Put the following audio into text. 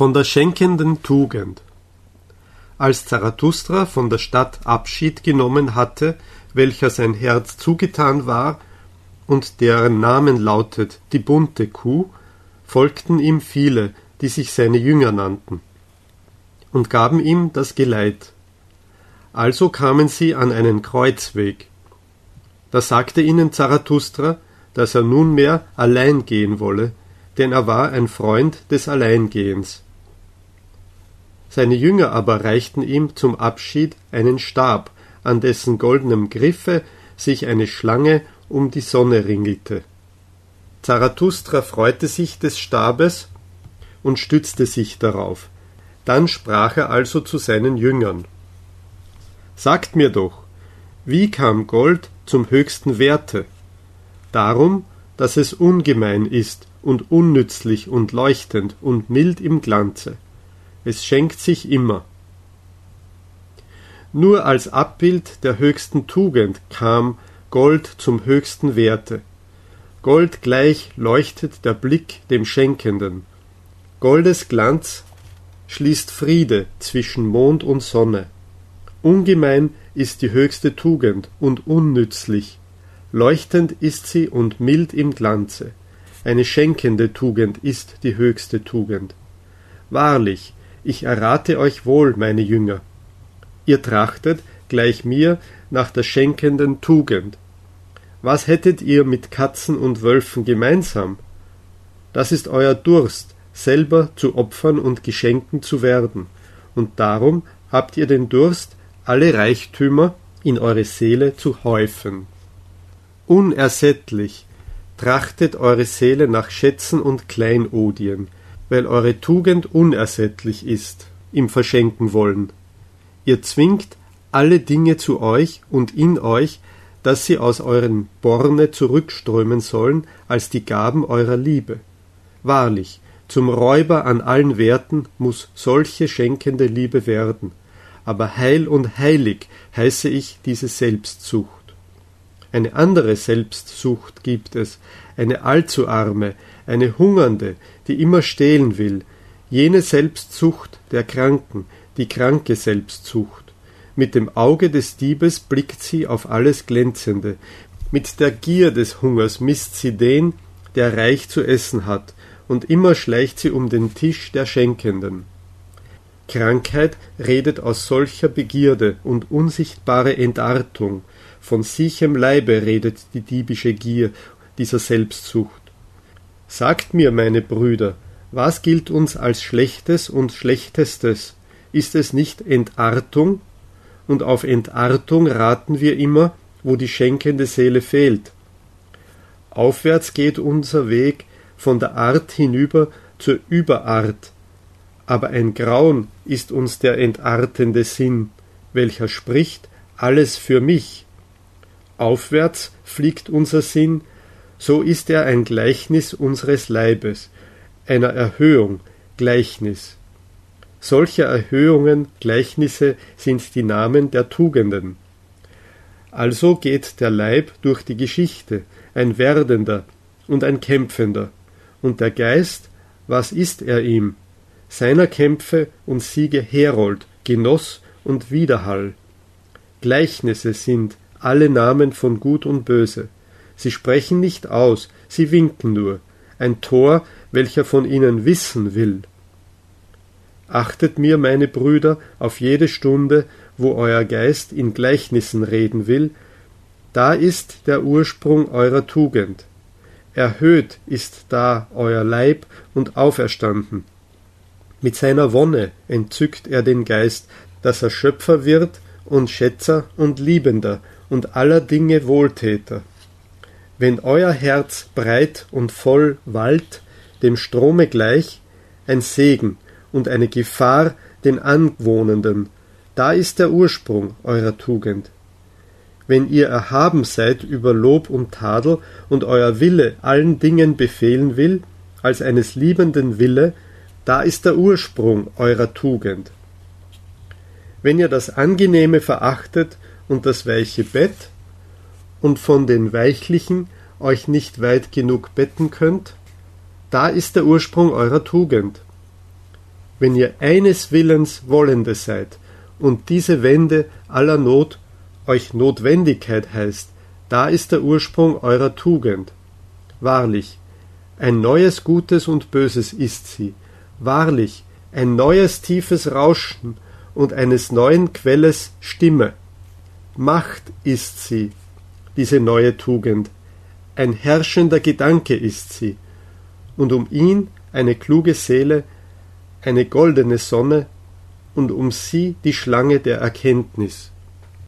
Von der schenkenden Tugend Als Zarathustra von der Stadt Abschied genommen hatte, welcher sein Herz zugetan war, und deren Namen lautet die bunte Kuh, folgten ihm viele, die sich seine Jünger nannten, und gaben ihm das Geleit. Also kamen sie an einen Kreuzweg. Da sagte ihnen Zarathustra, dass er nunmehr allein gehen wolle, denn er war ein Freund des Alleingehens. Seine Jünger aber reichten ihm zum Abschied einen Stab, an dessen goldenem Griffe sich eine Schlange um die Sonne ringelte. Zarathustra freute sich des Stabes und stützte sich darauf. Dann sprach er also zu seinen Jüngern Sagt mir doch, wie kam Gold zum höchsten Werte? Darum, dass es ungemein ist und unnützlich und leuchtend und mild im Glanze. Es schenkt sich immer. Nur als Abbild der höchsten Tugend kam Gold zum höchsten Werte. Gold gleich leuchtet der Blick dem Schenkenden. Goldes Glanz schließt Friede zwischen Mond und Sonne. Ungemein ist die höchste Tugend und unnützlich. Leuchtend ist sie und mild im Glanze. Eine schenkende Tugend ist die höchste Tugend. Wahrlich, ich errate euch wohl, meine Jünger. Ihr trachtet, gleich mir, nach der schenkenden Tugend. Was hättet ihr mit Katzen und Wölfen gemeinsam? Das ist euer Durst, selber zu Opfern und Geschenken zu werden, und darum habt ihr den Durst, alle Reichtümer in eure Seele zu häufen. Unersättlich trachtet eure Seele nach Schätzen und Kleinodien, weil eure Tugend unersättlich ist im Verschenken wollen. Ihr zwingt alle Dinge zu euch und in euch, dass sie aus euren Borne zurückströmen sollen als die Gaben eurer Liebe. Wahrlich, zum Räuber an allen Werten muss solche schenkende Liebe werden, aber heil und heilig heiße ich diese Selbstsucht. Eine andere Selbstsucht gibt es, eine allzu arme, eine hungernde, die immer stehlen will, jene Selbstsucht der Kranken, die kranke Selbstsucht. Mit dem Auge des Diebes blickt sie auf alles Glänzende, mit der Gier des Hungers misst sie den, der reich zu essen hat, und immer schleicht sie um den Tisch der Schenkenden. Krankheit redet aus solcher Begierde und unsichtbare Entartung, von sichem Leibe redet die diebische Gier dieser Selbstsucht. Sagt mir, meine Brüder, was gilt uns als Schlechtes und Schlechtestes? Ist es nicht Entartung? Und auf Entartung raten wir immer, wo die schenkende Seele fehlt. Aufwärts geht unser Weg von der Art hinüber zur Überart, aber ein Grauen ist uns der entartende Sinn, welcher spricht alles für mich. Aufwärts fliegt unser Sinn so ist er ein Gleichnis unseres Leibes, einer Erhöhung, Gleichnis. Solche Erhöhungen, Gleichnisse sind die Namen der Tugenden. Also geht der Leib durch die Geschichte, ein Werdender und ein Kämpfender, und der Geist, was ist er ihm? Seiner Kämpfe und Siege Herold, Genoss und Widerhall. Gleichnisse sind alle Namen von Gut und Böse. Sie sprechen nicht aus, sie winken nur, ein Tor, welcher von ihnen wissen will. Achtet mir, meine Brüder, auf jede Stunde, wo euer Geist in Gleichnissen reden will, da ist der Ursprung eurer Tugend. Erhöht ist da euer Leib und auferstanden. Mit seiner Wonne entzückt er den Geist, dass er Schöpfer wird und Schätzer und Liebender und aller Dinge Wohltäter wenn euer Herz breit und voll wallt, dem Strome gleich, ein Segen und eine Gefahr den Anwohnenden, da ist der Ursprung eurer Tugend. Wenn ihr erhaben seid über Lob und Tadel und euer Wille allen Dingen befehlen will, als eines liebenden Wille, da ist der Ursprung eurer Tugend. Wenn ihr das Angenehme verachtet und das weiche Bett, und von den Weichlichen euch nicht weit genug betten könnt, da ist der Ursprung eurer Tugend. wenn ihr eines Willens Wollende seid und diese Wende aller Not euch Notwendigkeit heißt, da ist der Ursprung eurer Tugend. Wahrlich, ein neues Gutes und Böses ist sie. Wahrlich, ein neues tiefes Rauschen und eines neuen Quelles Stimme. Macht ist sie, diese neue Tugend. Ein herrschender Gedanke ist sie. Und um ihn eine kluge Seele, eine goldene Sonne und um sie die Schlange der Erkenntnis.